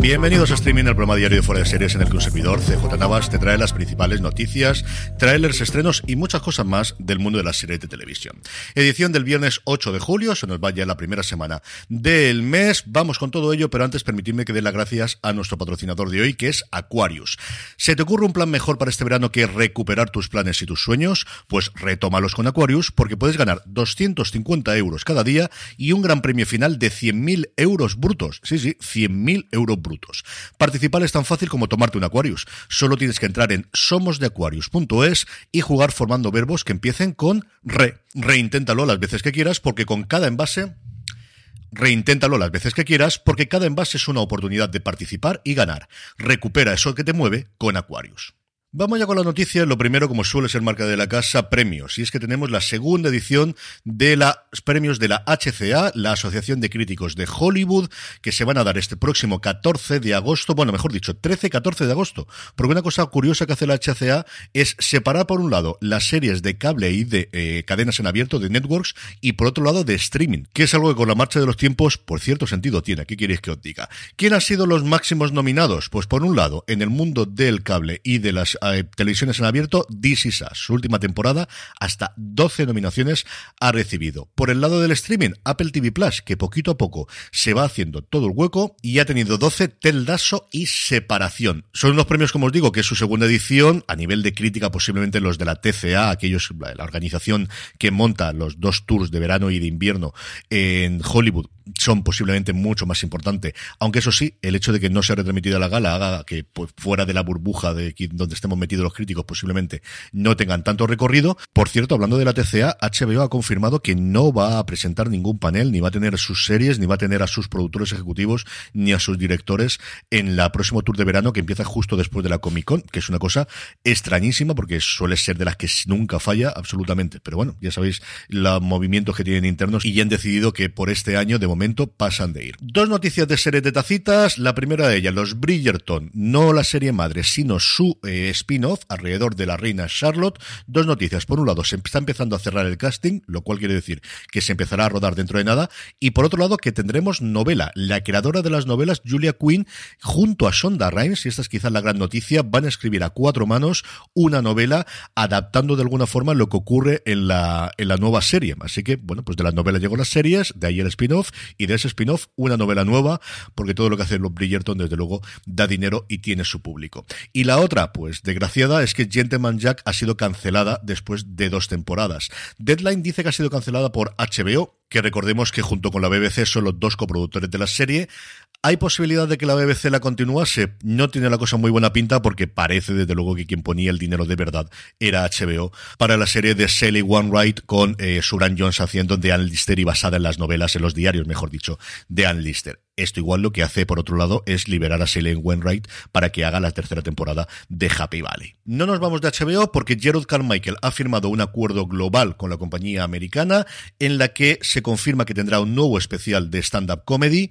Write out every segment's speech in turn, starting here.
Bienvenidos a Streaming, el programa diario de fuera de series en el que un servidor, CJ Navas, te trae las principales noticias, trailers, estrenos y muchas cosas más del mundo de las series de televisión. Edición del viernes 8 de julio, se nos va ya la primera semana del mes. Vamos con todo ello, pero antes permitidme que dé las gracias a nuestro patrocinador de hoy, que es Aquarius. ¿Se te ocurre un plan mejor para este verano que recuperar tus planes y tus sueños? Pues retómalos con Aquarius, porque puedes ganar 250 euros cada día y un gran premio final de 100.000 euros brutos. Sí, sí, 100.000 euros brutos. Participar es tan fácil como tomarte un Aquarius. Solo tienes que entrar en somosdeaquarius.es y jugar formando verbos que empiecen con re. Reinténtalo las veces que quieras porque con cada envase Reinténtalo las veces que quieras porque cada envase es una oportunidad de participar y ganar. Recupera eso que te mueve con Aquarius. Vamos ya con la noticia. Lo primero, como suele ser marca de la casa, premios. Y es que tenemos la segunda edición de los premios de la HCA, la Asociación de Críticos de Hollywood, que se van a dar este próximo 14 de agosto, bueno, mejor dicho, 13-14 de agosto. Porque una cosa curiosa que hace la HCA es separar, por un lado, las series de cable y de eh, cadenas en abierto, de networks, y por otro lado, de streaming, que es algo que con la marcha de los tiempos, por cierto sentido tiene. ¿Qué queréis que os diga? ¿Quién ha sido los máximos nominados? Pues por un lado, en el mundo del cable y de las eh, televisiones en abierto, This Is. Su última temporada, hasta 12 nominaciones ha recibido. Por el lado del streaming, Apple TV Plus, que poquito a poco se va haciendo todo el hueco y ha tenido 12 Teldaso y Separación. Son unos premios, como os digo, que es su segunda edición, a nivel de crítica posiblemente los de la TCA, aquellos, la organización que monta los dos tours de verano y de invierno en Hollywood, son posiblemente mucho más importante. Aunque eso sí, el hecho de que no se ha retransmitido a la gala haga que pues, fuera de la burbuja de donde estemos metidos los críticos posiblemente no tengan tanto recorrido. Por cierto, hablando de la TCA, HBO ha confirmado que no va a presentar ningún panel, ni va a tener sus series, ni va a tener a sus productores ejecutivos, ni a sus directores en la próximo tour de verano que empieza justo después de la Comic Con, que es una cosa extrañísima porque suele ser de las que nunca falla absolutamente. Pero bueno, ya sabéis los movimientos que tienen internos y ya han decidido que por este año de momento pasan de ir. Dos noticias de series de tacitas. La primera de ellas, los Bridgerton, no la serie madre, sino su eh, spin-off alrededor de la reina Charlotte. Dos noticias. Por un lado, se está empezando a cerrar el casting, lo cual quiere decir que se empezará a rodar dentro de nada. Y por otro lado, que tendremos novela. La creadora de las novelas, Julia Quinn, junto a Shonda Rhimes, y esta es quizás la gran noticia, van a escribir a cuatro manos una novela adaptando de alguna forma lo que ocurre en la, en la nueva serie. Así que, bueno, pues de las novelas llegó las series, de ahí el spin-off, y de ese spin-off una novela nueva, porque todo lo que hace los Bridgerton, desde luego, da dinero y tiene su público. Y la otra, pues desgraciada, es que Gentleman Jack ha sido cancelada después de dos temporadas. Deadline dice que ha sido cancelada por HBO, que recordemos que junto con la BBC son los dos coproductores de la serie. ¿Hay posibilidad de que la BBC la continuase? No tiene la cosa muy buena pinta porque parece desde luego que quien ponía el dinero de verdad era HBO para la serie de Sally Wainwright con eh, Suran Jones haciendo de Ann Lister y basada en las novelas, en los diarios, mejor dicho, de Ann Lister. Esto igual lo que hace, por otro lado, es liberar a Sally Wainwright para que haga la tercera temporada de Happy Valley. No nos vamos de HBO porque Gerald Carmichael ha firmado un acuerdo global con la compañía americana en la que se confirma que tendrá un nuevo especial de stand-up comedy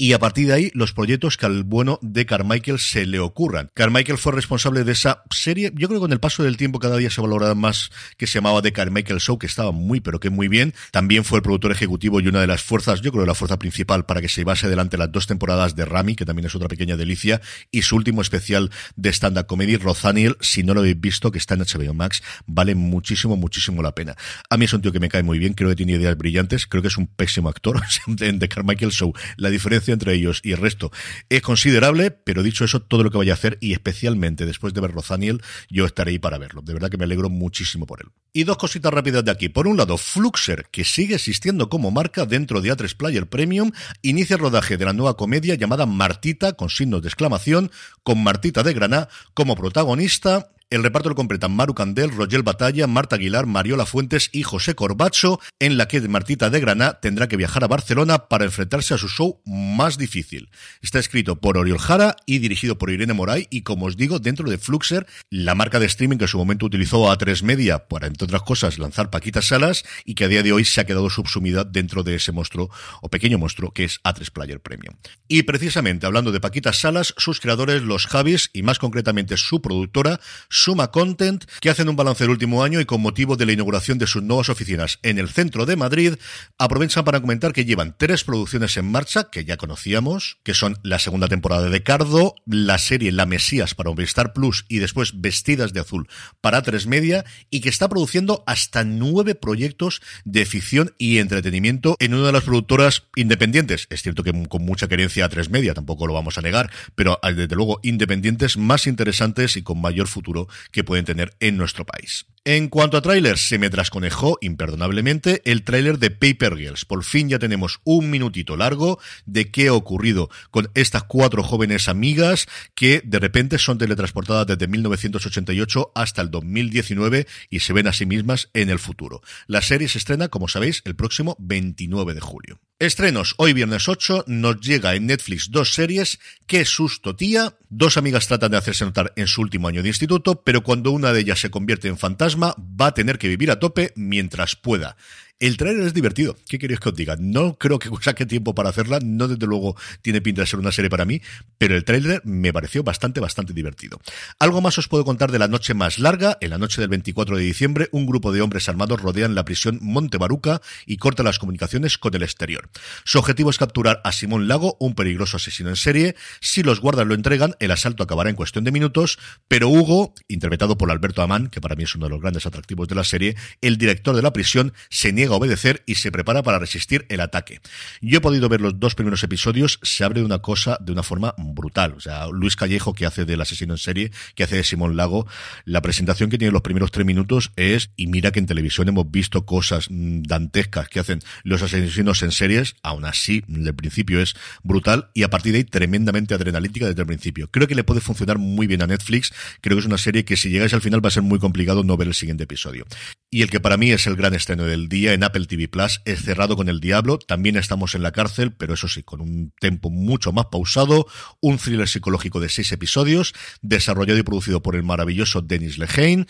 y a partir de ahí los proyectos que al bueno de Carmichael se le ocurran. Carmichael fue responsable de esa serie, yo creo que con el paso del tiempo cada día se valoraba más que se llamaba The Carmichael Show, que estaba muy pero que muy bien. También fue el productor ejecutivo y una de las fuerzas, yo creo la fuerza principal para que se llevase adelante las dos temporadas de Rami, que también es otra pequeña delicia, y su último especial de stand-up comedy, Rothaniel, si no lo habéis visto, que está en HBO Max, vale muchísimo, muchísimo la pena. A mí es un tío que me cae muy bien, creo que tiene ideas brillantes, creo que es un pésimo actor en The Carmichael Show. La diferencia entre ellos y el resto es considerable, pero dicho eso, todo lo que vaya a hacer, y especialmente después de ver Rothaniel, yo estaré ahí para verlo. De verdad que me alegro muchísimo por él. Y dos cositas rápidas de aquí. Por un lado, Fluxer, que sigue existiendo como marca dentro de A3 Player Premium, inicia el rodaje de la nueva comedia llamada Martita, con signos de exclamación, con Martita de Graná como protagonista el reparto lo completan Maru Candel, Rogel Batalla, Marta Aguilar, Mariola Fuentes y José Corbacho, en la que Martita de Granada tendrá que viajar a Barcelona para enfrentarse a su show más difícil. Está escrito por Oriol Jara y dirigido por Irene Moray y, como os digo, dentro de Fluxer, la marca de streaming que en su momento utilizó a 3 Media para, entre otras cosas, lanzar Paquitas Salas y que a día de hoy se ha quedado subsumida dentro de ese monstruo o pequeño monstruo que es A3 Player Premium. Y precisamente hablando de Paquitas Salas, sus creadores, los Javis, y más concretamente su productora, Suma Content, que hacen un balance del último año y con motivo de la inauguración de sus nuevas oficinas en el centro de Madrid, aprovechan para comentar que llevan tres producciones en marcha que ya conocíamos, que son la segunda temporada de Cardo, la serie La Mesías para Movistar Plus y después Vestidas de Azul para Tres Media, y que está produciendo hasta nueve proyectos de ficción y entretenimiento en una de las productoras independientes. Es cierto que con mucha querencia a Tres Media, tampoco lo vamos a negar, pero desde luego independientes más interesantes y con mayor futuro que pueden tener en nuestro país. En cuanto a trailers, se me trasconejó imperdonablemente el tráiler de Paper Girls. Por fin ya tenemos un minutito largo de qué ha ocurrido con estas cuatro jóvenes amigas que de repente son teletransportadas desde 1988 hasta el 2019 y se ven a sí mismas en el futuro. La serie se estrena, como sabéis, el próximo 29 de julio. Estrenos, hoy viernes 8 nos llega en Netflix dos series, Qué susto tía, dos amigas tratan de hacerse notar en su último año de instituto, pero cuando una de ellas se convierte en fantasma va a tener que vivir a tope mientras pueda. El trailer es divertido. ¿Qué queréis que os diga? No creo que saque tiempo para hacerla. No, desde luego, tiene pinta de ser una serie para mí. Pero el trailer me pareció bastante, bastante divertido. Algo más os puedo contar de la noche más larga. En la noche del 24 de diciembre, un grupo de hombres armados rodean la prisión Montebaruca y cortan las comunicaciones con el exterior. Su objetivo es capturar a Simón Lago, un peligroso asesino en serie. Si los guardas lo entregan, el asalto acabará en cuestión de minutos. Pero Hugo, interpretado por Alberto Amán, que para mí es uno de los grandes atractivos de la serie, el director de la prisión, se niega a obedecer y se prepara para resistir el ataque. Yo he podido ver los dos primeros episodios, se abre una cosa de una forma brutal. O sea, Luis Callejo, que hace del asesino en serie, que hace de Simón Lago, la presentación que tiene los primeros tres minutos es, y mira que en televisión hemos visto cosas mm, dantescas que hacen los asesinos en series, aún así, el principio es brutal y a partir de ahí tremendamente adrenalítica desde el principio. Creo que le puede funcionar muy bien a Netflix, creo que es una serie que si llegáis al final va a ser muy complicado no ver el siguiente episodio. Y el que para mí es el gran estreno del día en Apple TV Plus es Cerrado con el Diablo. También estamos en la cárcel, pero eso sí, con un tempo mucho más pausado. Un thriller psicológico de seis episodios, desarrollado y producido por el maravilloso Denis Lehane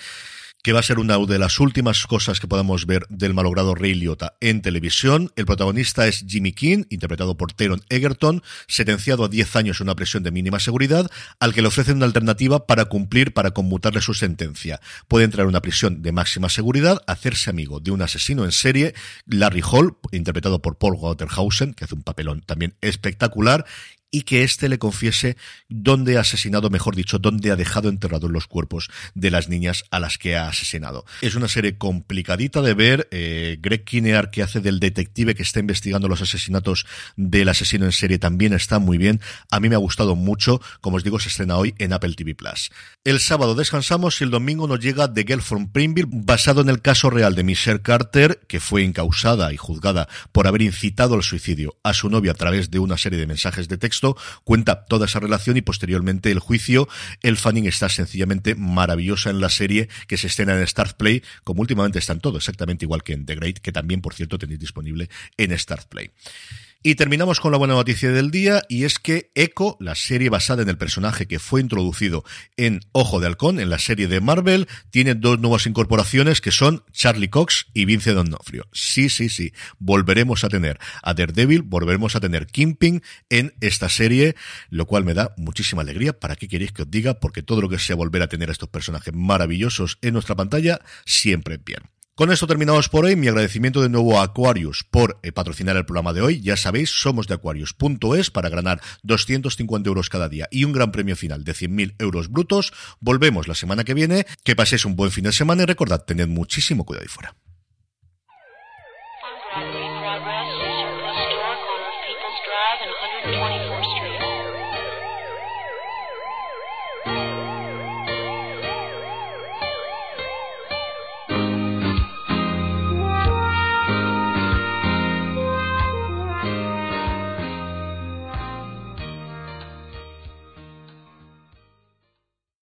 que va a ser una de las últimas cosas que podamos ver del malogrado Rey Liotta en televisión. El protagonista es Jimmy King, interpretado por Teron Egerton, sentenciado a 10 años en una prisión de mínima seguridad, al que le ofrecen una alternativa para cumplir, para conmutarle su sentencia. Puede entrar en una prisión de máxima seguridad, hacerse amigo de un asesino en serie, Larry Hall, interpretado por Paul Waterhausen, que hace un papelón también espectacular, y que éste le confiese dónde ha asesinado, mejor dicho, dónde ha dejado enterrados los cuerpos de las niñas a las que ha asesinado. Es una serie complicadita de ver. Eh, Greg Kinear, que hace del detective que está investigando los asesinatos del asesino en serie, también está muy bien. A mí me ha gustado mucho. Como os digo, se estrena hoy en Apple TV Plus. El sábado descansamos y el domingo nos llega The Girl from Primville, basado en el caso real de Michelle Carter, que fue incausada y juzgada por haber incitado al suicidio a su novia a través de una serie de mensajes de texto cuenta toda esa relación y posteriormente el juicio. El Fanning está sencillamente maravillosa en la serie que se estrena en Start Play, como últimamente están todo, exactamente igual que en The Great, que también, por cierto, tenéis disponible en Start Play. Y terminamos con la buena noticia del día y es que Echo, la serie basada en el personaje que fue introducido en Ojo de Halcón, en la serie de Marvel, tiene dos nuevas incorporaciones que son Charlie Cox y Vince D'Onofrio. Sí, sí, sí, volveremos a tener a Daredevil, volveremos a tener Kimping en esta serie, lo cual me da muchísima alegría. ¿Para qué queréis que os diga? Porque todo lo que sea volver a tener a estos personajes maravillosos en nuestra pantalla, siempre bien. Con esto terminamos por hoy. Mi agradecimiento de nuevo a Aquarius por eh, patrocinar el programa de hoy. Ya sabéis, somos de Aquarius.es para ganar 250 euros cada día y un gran premio final de 100.000 euros brutos. Volvemos la semana que viene. Que paséis un buen fin de semana y recordad, tened muchísimo cuidado ahí fuera.